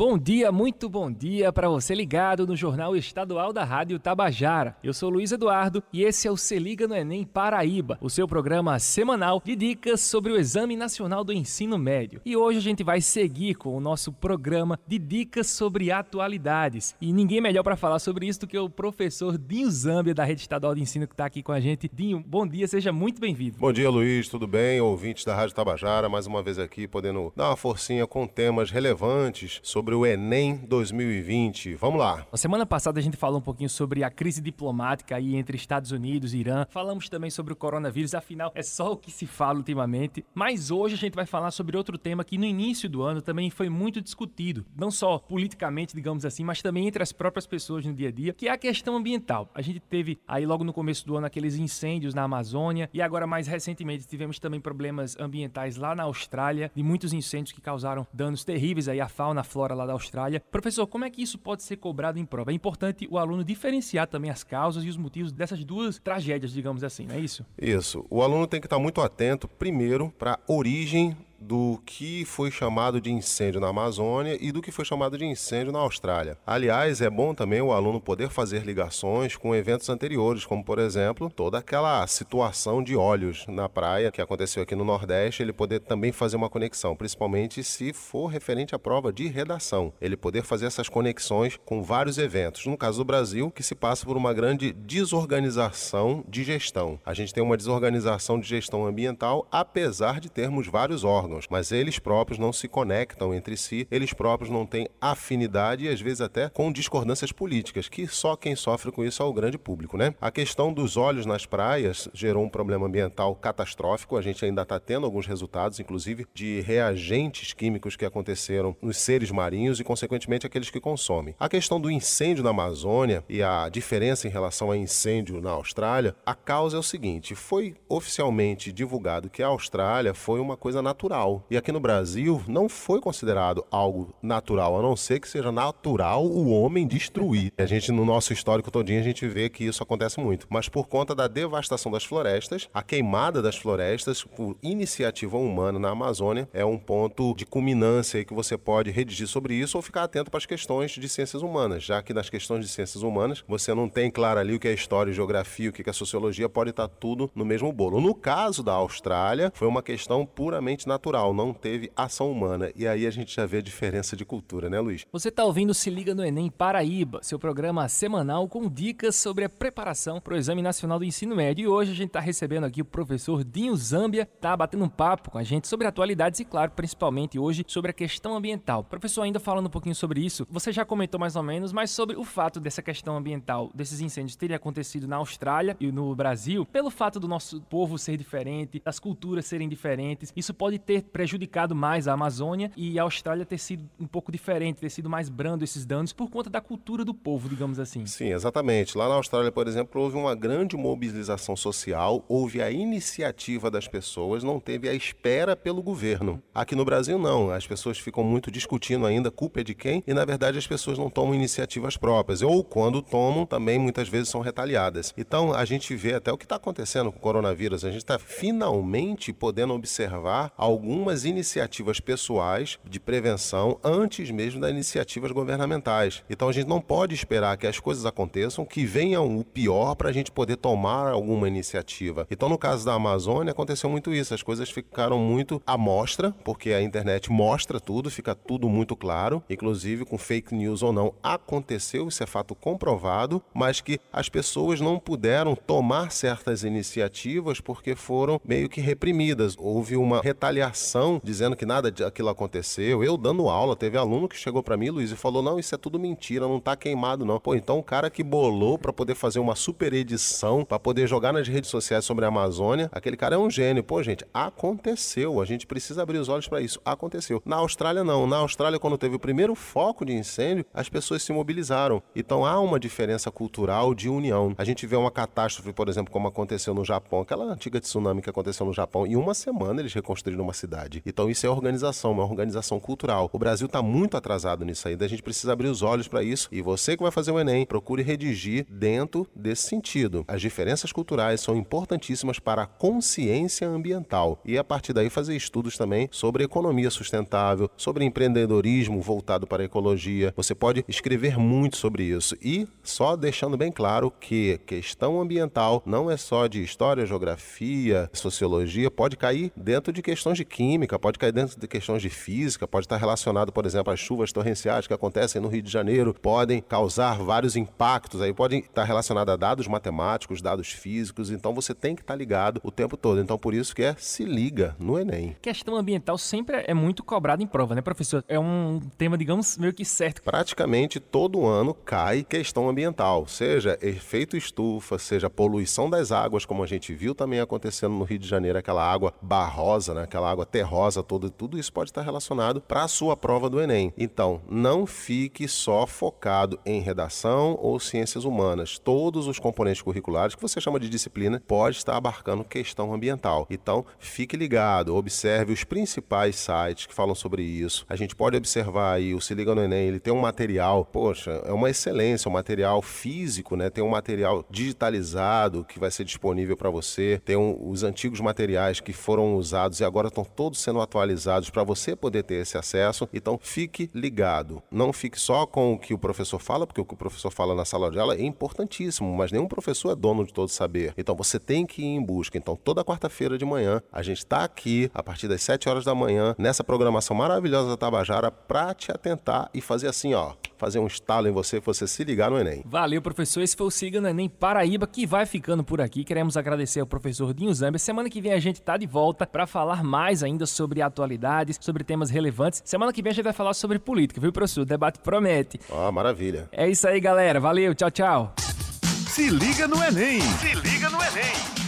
Bom dia, muito bom dia para você ligado no Jornal Estadual da Rádio Tabajara. Eu sou Luiz Eduardo e esse é o Se Liga no Enem Paraíba, o seu programa semanal de dicas sobre o Exame Nacional do Ensino Médio. E hoje a gente vai seguir com o nosso programa de dicas sobre atualidades. E ninguém melhor para falar sobre isso do que o professor Dinho Zambia da Rede Estadual de Ensino que está aqui com a gente. Dinho, bom dia, seja muito bem-vindo. Bom dia, Luiz, tudo bem? Ouvintes da Rádio Tabajara, mais uma vez aqui podendo dar uma forcinha com temas relevantes sobre sobre o Enem 2020. Vamos lá. Na semana passada a gente falou um pouquinho sobre a crise diplomática aí entre Estados Unidos e Irã. Falamos também sobre o coronavírus, afinal é só o que se fala ultimamente. Mas hoje a gente vai falar sobre outro tema que no início do ano também foi muito discutido, não só politicamente, digamos assim, mas também entre as próprias pessoas no dia a dia, que é a questão ambiental. A gente teve aí logo no começo do ano aqueles incêndios na Amazônia e agora mais recentemente tivemos também problemas ambientais lá na Austrália, de muitos incêndios que causaram danos terríveis aí à fauna, à flora lá da Austrália. Professor, como é que isso pode ser cobrado em prova? É importante o aluno diferenciar também as causas e os motivos dessas duas tragédias, digamos assim, não é isso? Isso. O aluno tem que estar muito atento, primeiro, para a origem do que foi chamado de incêndio na Amazônia e do que foi chamado de incêndio na Austrália. Aliás, é bom também o aluno poder fazer ligações com eventos anteriores, como por exemplo, toda aquela situação de óleos na praia que aconteceu aqui no Nordeste, ele poder também fazer uma conexão, principalmente se for referente à prova de redação. Ele poder fazer essas conexões com vários eventos. No caso do Brasil, que se passa por uma grande desorganização de gestão. A gente tem uma desorganização de gestão ambiental, apesar de termos vários órgãos órgãos, mas eles próprios não se conectam entre si, eles próprios não têm afinidade e às vezes até com discordâncias políticas, que só quem sofre com isso é o grande público, né? A questão dos óleos nas praias gerou um problema ambiental catastrófico, a gente ainda está tendo alguns resultados, inclusive de reagentes químicos que aconteceram nos seres marinhos e, consequentemente, aqueles que consomem. A questão do incêndio na Amazônia e a diferença em relação a incêndio na Austrália, a causa é o seguinte: foi oficialmente divulgado que a Austrália foi uma coisa natural E aqui no Brasil não foi considerado algo natural, a não ser que seja natural o homem destruir. A gente, no nosso histórico todinho, a gente vê que isso acontece muito. Mas por conta da devastação das florestas, a queimada das florestas por iniciativa humana na Amazônia é um ponto de culminância que você pode redigir sobre isso ou ficar atento para as questões de ciências humanas, já que nas questões de ciências humanas você não tem claro ali o que é história e geografia, o que é sociologia, pode estar tudo no mesmo bolo. No caso da Austrália, foi uma questão puramente natural natural, não teve ação humana. E aí a gente já vê a diferença de cultura, né, Luiz? Você está ouvindo Se Liga no Enem Paraíba, seu programa semanal com dicas sobre a preparação para o Exame Nacional do Ensino Médio. E hoje a gente está recebendo aqui o professor Dinho Zambia, tá batendo um papo com a gente sobre atualidades e, claro, principalmente hoje sobre a questão ambiental. Professor, ainda falando um pouquinho sobre isso, você já comentou mais ou menos, mas sobre o fato dessa questão ambiental, desses incêndios terem acontecido na Austrália e no Brasil, pelo fato do nosso povo ser diferente, das culturas serem diferentes, isso pode ter ter prejudicado mais a Amazônia e a Austrália ter sido um pouco diferente, ter sido mais brando esses danos por conta da cultura do povo, digamos assim. Sim, exatamente. Lá na Austrália, por exemplo, houve uma grande mobilização social, houve a iniciativa das pessoas, não teve a espera pelo governo. Aqui no Brasil, não. As pessoas ficam muito discutindo ainda culpa é de quem e, na verdade, as pessoas não tomam iniciativas próprias. Ou, quando tomam, também muitas vezes são retaliadas. Então, a gente vê até o que está acontecendo com o coronavírus. A gente está finalmente podendo observar alguns algumas iniciativas pessoais de prevenção antes mesmo das iniciativas governamentais. Então a gente não pode esperar que as coisas aconteçam, que venham o pior para a gente poder tomar alguma iniciativa. Então no caso da Amazônia aconteceu muito isso, as coisas ficaram muito à mostra, porque a internet mostra tudo, fica tudo muito claro, inclusive com fake news ou não, aconteceu, isso é fato comprovado, mas que as pessoas não puderam tomar certas iniciativas porque foram meio que reprimidas. Houve uma retaliação dizendo que nada daquilo aconteceu. Eu dando aula, teve aluno que chegou para mim, Luiz, e falou: "Não, isso é tudo mentira, não tá queimado não". Pô, então o cara que bolou para poder fazer uma super edição, para poder jogar nas redes sociais sobre a Amazônia, aquele cara é um gênio. Pô, gente, aconteceu. A gente precisa abrir os olhos para isso. Aconteceu. Na Austrália não. Na Austrália quando teve o primeiro foco de incêndio, as pessoas se mobilizaram. Então há uma diferença cultural de união. A gente vê uma catástrofe, por exemplo, como aconteceu no Japão, aquela antiga tsunami que aconteceu no Japão, e uma semana eles reconstruíram uma diversidade. Então isso é organização, uma organização cultural. O Brasil está muito atrasado nisso aí, a gente precisa abrir os olhos para isso. E você que vai fazer o Enem, procure redigir dentro desse sentido. As diferenças culturais são importantíssimas para a consciência ambiental e a partir daí fazer estudos também sobre economia sustentável, sobre empreendedorismo voltado para a ecologia. Você pode escrever muito sobre isso e só deixando bem claro que questão ambiental não é só de história, geografia, sociologia, pode cair dentro de questões de química, pode cair dentro de questões de física, pode estar relacionado, por exemplo, às chuvas torrenciais que acontecem no Rio de Janeiro, podem causar vários impactos aí, podem estar relacionados a dados matemáticos, dados físicos, então você tem que estar ligado o tempo todo. Então por isso que é se liga no Enem. Questão ambiental sempre é muito cobrada em prova, né, professor? É um tema, digamos, meio que certo. Praticamente todo ano cai questão ambiental, seja efeito estufa, seja poluição das águas, como a gente viu também acontecendo no Rio de Janeiro, aquela água barrosa, né, aquela água terrosa toda, tudo isso pode estar relacionado para a sua prova do Enem. Então, não fique só focado em redação ou ciências humanas. Todos os componentes curriculares que você chama de disciplina pode estar abarcando questão ambiental. Então, fique ligado, observe os principais sites que falam sobre isso. A gente pode observar aí o Se Liga no Enem, ele tem um material, poxa, é uma excelência, um material físico, né? Tem um material digitalizado que vai ser disponível para você. Tem um, os antigos materiais que foram usados e agora estão todos sendo atualizados para você poder ter esse acesso. Então, fique ligado. Não fique só com o que o professor fala, porque o que o professor fala na sala de aula é importantíssimo, mas nenhum professor é dono de todo saber. Então, você tem que ir em busca. Então, toda quarta-feira de manhã, a gente está aqui a partir das 7 horas da manhã nessa programação maravilhosa da Tabajara para te atentar e fazer assim, ó, fazer um estalo em você, você se ligar no Enem. Valeu, professor. Esse foi o Siga no Enem Paraíba, que vai ficando por aqui. Queremos agradecer ao professor Dinho Zambia. Semana que vem a gente tá de volta para falar mais ainda sobre atualidades, sobre temas relevantes. Semana que vem a gente vai falar sobre política, viu, professor? O debate promete. Ó, oh, maravilha. É isso aí, galera. Valeu, tchau, tchau. Se liga no Enem! Se liga no Enem!